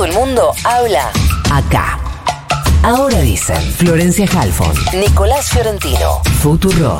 Todo el mundo habla acá. Ahora dicen Florencia Halfon, Nicolás Fiorentino, Futuro.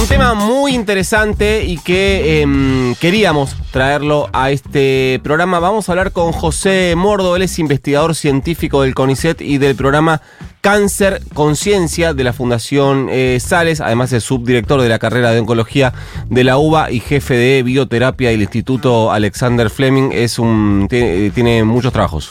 Un tema muy interesante y que em, queríamos traerlo a este programa. Vamos a hablar con José Mordo, él es investigador científico del CONICET y del programa Cáncer Conciencia de la Fundación eh, Sales, además es subdirector de la carrera de oncología de la UBA y jefe de bioterapia del Instituto Alexander Fleming. Es un, tiene, tiene muchos trabajos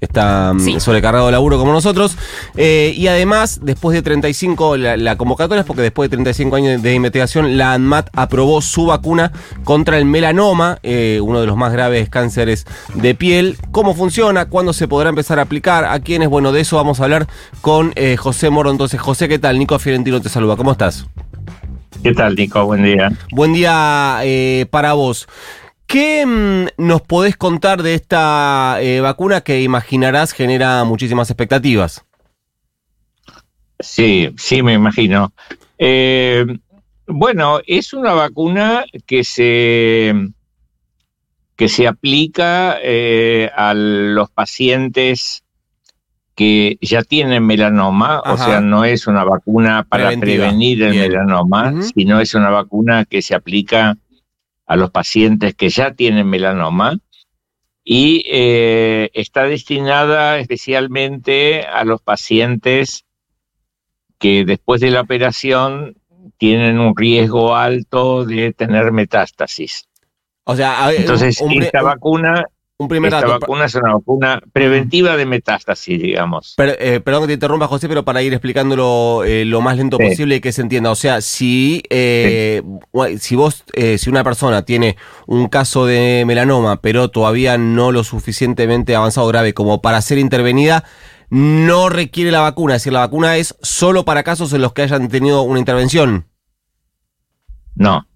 está mm, sobrecargado de laburo como nosotros. Eh, y además, después de 35, la, la, convocatoria es porque después de 35 años de investigación, la ANMAT aprobó su vacuna contra el melanoma, eh, uno de los más graves cánceres de piel. ¿Cómo funciona? ¿Cuándo se podrá empezar a aplicar? ¿A quiénes? Bueno, de eso vamos a hablar con eh, José Moro. Entonces, José, ¿qué tal? Nico Fiorentino te saluda. ¿Cómo estás? ¿Qué tal, Nico? Buen día. Buen día para vos. ¿Qué mm, nos podés contar de esta eh, vacuna que imaginarás genera muchísimas expectativas? Sí, sí, me imagino. Eh, bueno, es una vacuna que se, que se aplica eh, a los pacientes que ya tienen melanoma, o sea, no es una vacuna para prevenir el melanoma, sino es una vacuna que se aplica a los pacientes que ya tienen melanoma y eh, está destinada especialmente a los pacientes que después de la operación tienen un riesgo alto de tener metástasis. O sea, entonces esta vacuna un primer Esta vacuna es una vacuna preventiva de metástasis, digamos. Eh, perdón que te interrumpa, José, pero para ir explicándolo eh, lo más lento posible y que se entienda. O sea, si, eh, si vos, si una persona tiene un caso de melanoma, pero todavía no lo suficientemente avanzado grave como para ser intervenida, no requiere la vacuna. Es decir, la vacuna es solo para casos en los que hayan tenido una intervención. No,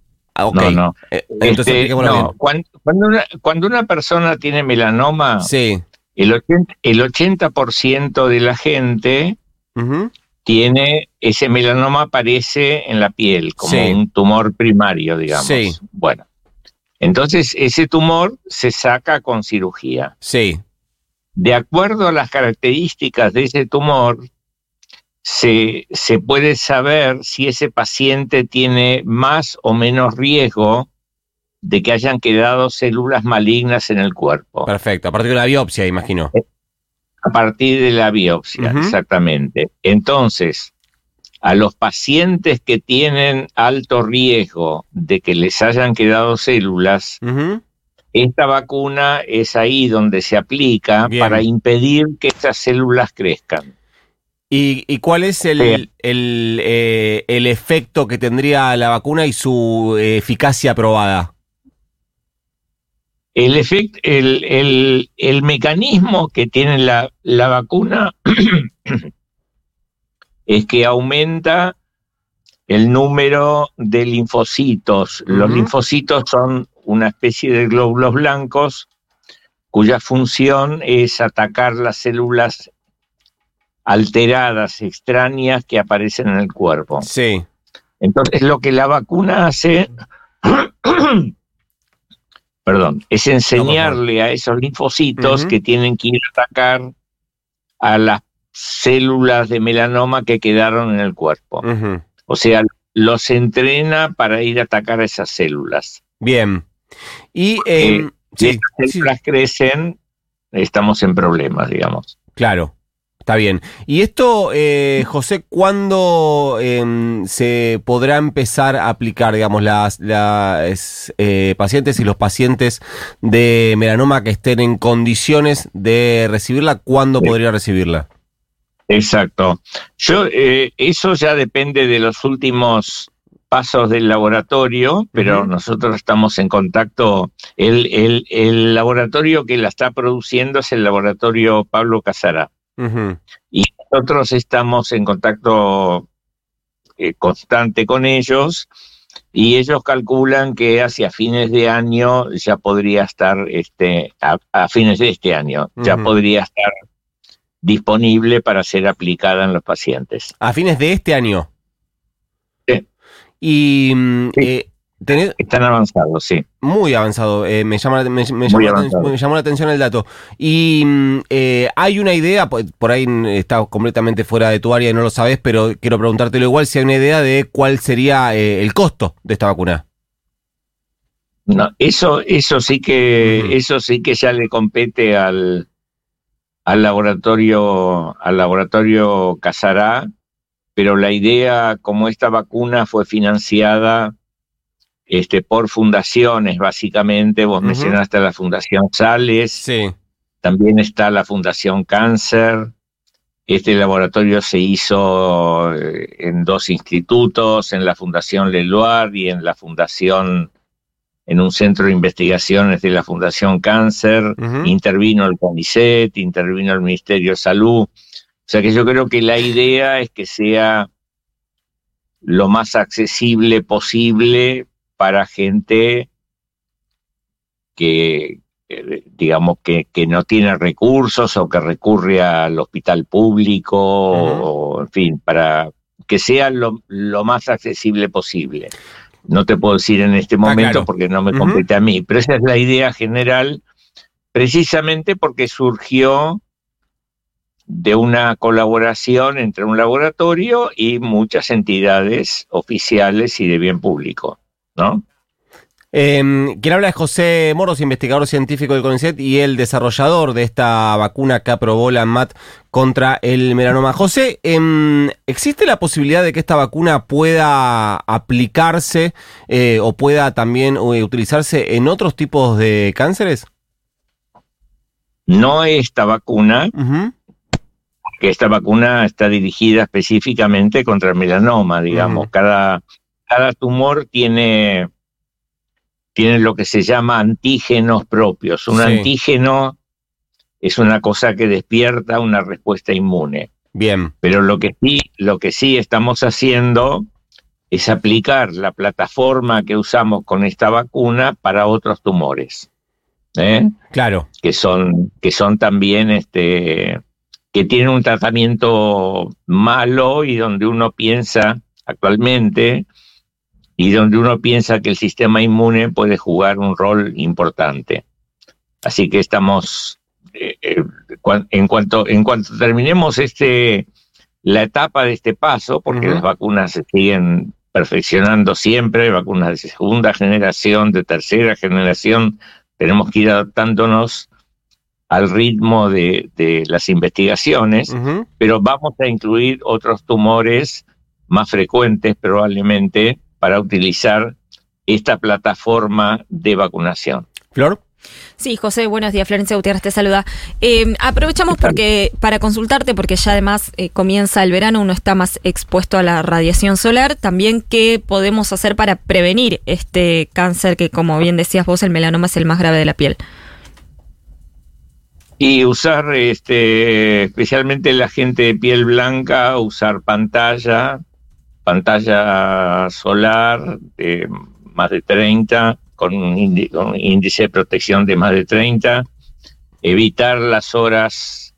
Ah, no, no. Eh, este, cuando, una, persona tiene melanoma, el 80%, el 80 de la gente tiene ese melanoma aparece en la piel como un tumor primario, digamos. Bueno, entonces ese tumor se saca con cirugía. Sí. De acuerdo a las características de ese tumor, se, se puede saber si ese paciente tiene más o menos riesgo de que hayan quedado células malignas en el cuerpo. Perfecto, a partir de la biopsia, imagino. Eh, a partir de la biopsia, exactamente. Entonces, a los pacientes que tienen alto riesgo de que les hayan quedado células, esta vacuna es ahí donde se aplica para impedir que estas células crezcan. ¿Y, cuál es el, eh, el, efecto que tendría la vacuna y su eficacia probada? El, efecto, el, el, mecanismo que tiene la, la vacuna es que aumenta el número de linfocitos. Los linfocitos son una especie de glóbulos blancos cuya función es atacar las células alteradas, extrañas que aparecen en el cuerpo. Sí. Entonces lo que la vacuna hace, perdón, es enseñarle a esos linfocitos que tienen que ir a atacar a las células de melanoma que quedaron en el cuerpo. O sea, los entrena para ir a atacar a esas células. Bien. Y eh, si las células crecen, estamos en problemas, digamos. Claro. Está bien. Y esto, eh, José, ¿cuándo em, se podrá empezar a aplicar, digamos, las, las eh, pacientes y los pacientes de melanoma que estén en condiciones de recibirla? ¿Cuándo podría recibirla? Exacto. Yo, eh, eso ya depende de los últimos pasos del laboratorio, pero nosotros estamos en contacto. El, el, el laboratorio que la está produciendo es el laboratorio Pablo Y nosotros estamos en contacto eh, constante con ellos y ellos calculan que hacia fines de año ya podría estar, este, a, fines de este año, ya podría estar disponible para ser aplicada en los pacientes. ¿A fines de este año? Y mm, Sí. Tenés- Están avanzados, sí. muy avanzado, eh, me, llama, la- me, me Muy llamó la, avanzado. aten- me llamó la atención el dato. Y mm, eh, hay una idea, por, por ahí está completamente fuera de tu área y no lo sabes, pero quiero preguntártelo igual, si hay una idea de cuál sería eh, el costo de esta vacuna. No, eso, eso sí que, eso sí que ya le compete al, al laboratorio, al laboratorio Casará, pero la idea, como esta vacuna fue financiada este, por fundaciones, básicamente, vos mencionaste la Fundación Sales, Sí. también está la Fundación Cáncer. Este laboratorio se hizo eh, en dos institutos, en la Fundación Leloir y en la Fundación, en un centro de investigaciones de la Fundación Cáncer. Intervino el CONICET, intervino el Ministerio de Salud. O sea que yo creo que la idea es que sea lo más accesible posible para gente que, digamos, que, que no tiene recursos o que recurre al hospital público, o, en fin, para que sea lo, lo más accesible posible. No te puedo decir en este momento claro. porque no me compete a mí, pero esa es la idea general, precisamente porque surgió de una colaboración entre un laboratorio y muchas entidades oficiales y de bien público, ¿no? Eh, quien habla es José Moros, investigador científico del CONICET y el desarrollador de esta vacuna que aprobó la ANMAT contra el melanoma. José, em, ¿existe la posibilidad de que esta vacuna pueda aplicarse eh, o pueda también eh, utilizarse en otros tipos de cánceres? No esta vacuna, Ujú, que esta vacuna está dirigida específicamente contra el melanoma, digamos. Cada, cada tumor tiene, tiene lo que se llama antígenos propios. Un Sí. antígeno es una cosa que despierta una respuesta inmune. Bien, Pero lo que sí, lo que sí estamos haciendo es aplicar la plataforma que usamos con esta vacuna para otros tumores. ¿eh? claro. que son, que son también este, que tienen un tratamiento malo y donde uno piensa actualmente y donde uno piensa que el sistema inmune puede jugar un rol importante. Así que estamos eh, eh, en cuanto en cuanto terminemos este la etapa de este paso, porque las vacunas se siguen perfeccionando siempre, vacunas de segunda generación, de tercera generación, tenemos que ir adaptándonos al ritmo de, de las investigaciones, pero vamos a incluir otros tumores más frecuentes probablemente para utilizar esta plataforma de vacunación. Flor. Sí, José, buenos días. Florencia Gutiérrez te saluda. Eh, aprovechamos porque para consultarte, porque ya además eh, comienza el verano, uno está más expuesto a la radiación solar. También, ¿qué podemos hacer para prevenir este cáncer que, como bien decías vos, el melanoma es el más grave de la piel? Y usar, este, especialmente la gente de piel blanca, usar pantalla, pantalla solar de más de 30, con un, índice de protección de más de 30, evitar las horas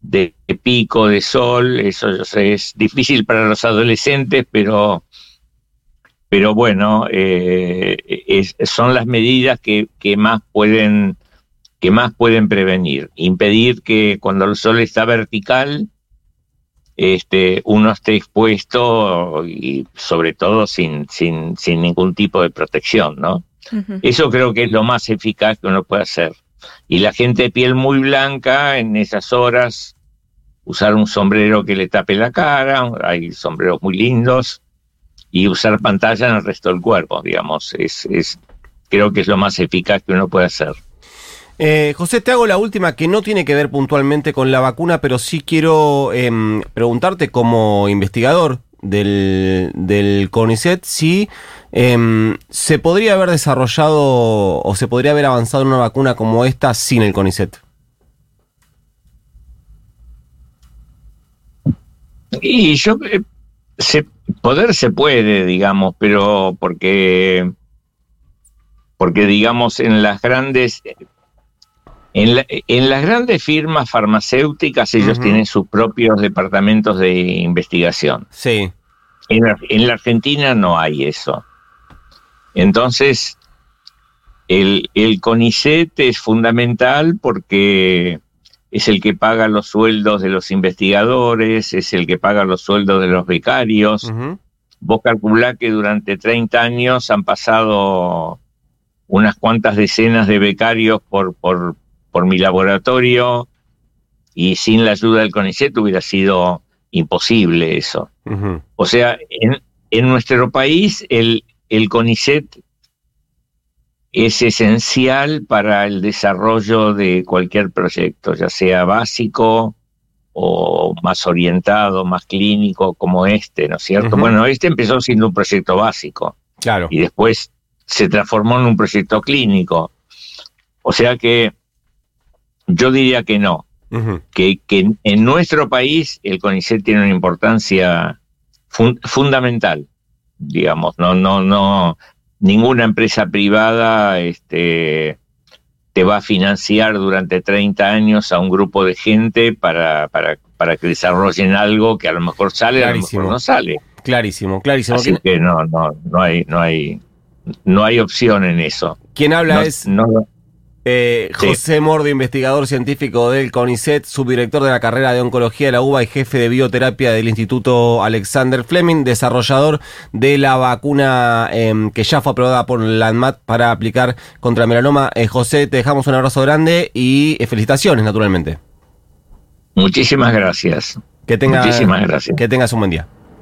de pico de sol, eso es difícil para los adolescentes, pero, pero bueno, eh, son las medidas que, que más pueden que más pueden prevenir. Impedir que cuando el sol está vertical, este, uno esté expuesto y sobre todo sin, sin, sin ningún tipo de protección, ¿no? Eso creo que es lo más eficaz que uno puede hacer. Y la gente de piel muy blanca, en esas horas, usar un sombrero que le tape la cara, hay sombreros muy lindos, y usar pantalla en el resto del cuerpo, digamos, es, es, creo que es lo más eficaz que uno puede hacer. Eh, José, te hago la última que no tiene que ver puntualmente con la vacuna, pero sí quiero em, preguntarte como investigador del, del CONICET si em, se podría haber desarrollado o se podría haber avanzado una vacuna como esta sin el CONICET. Y yo, eh, poder se puede, digamos, pero porque, porque digamos, en las grandes, en, la- en las grandes firmas farmacéuticas ellos tienen sus propios departamentos de investigación. Sí. En, en la Argentina no hay eso. Entonces, el, el CONICET es fundamental porque es el que paga los sueldos de los investigadores, es el que paga los sueldos de los becarios. Vos calculá que durante 30 años han pasado unas cuantas decenas de becarios por, por, por mi laboratorio y sin la ayuda del CONICET hubiera sido imposible eso. O sea, en, en nuestro país el, el CONICET es esencial para el desarrollo de cualquier proyecto, ya sea básico o más orientado, más clínico, como este, ¿no es cierto? Bueno, este empezó siendo un proyecto básico Claro. y después se transformó en un proyecto clínico. O sea que yo diría que no, que, que en nuestro país el CONICET tiene una importancia fun- fundamental, digamos, no, no, no, ninguna empresa privada este, te va a financiar durante 30 años a un grupo de gente para, para, para que desarrollen algo que a lo mejor sale, a lo Clarísimo. mejor no sale. Clarísimo, clarísimo. Así ¿Quién, que no, no, no hay, no hay, no hay opción en eso. quién habla No- es no- eh, Sí. José Mordo, investigador científico del CONICET, subdirector de la carrera de oncología de la UBA y jefe de bioterapia del Instituto Alexander Fleming, desarrollador de la vacuna em, que ya fue aprobada por la ANMAT para aplicar contra el melanoma. Eh, José, te dejamos un abrazo grande y eh, felicitaciones, naturalmente. muchísimas gracias. Que, tenga- Muchísimas gracias. que tengas un buen día.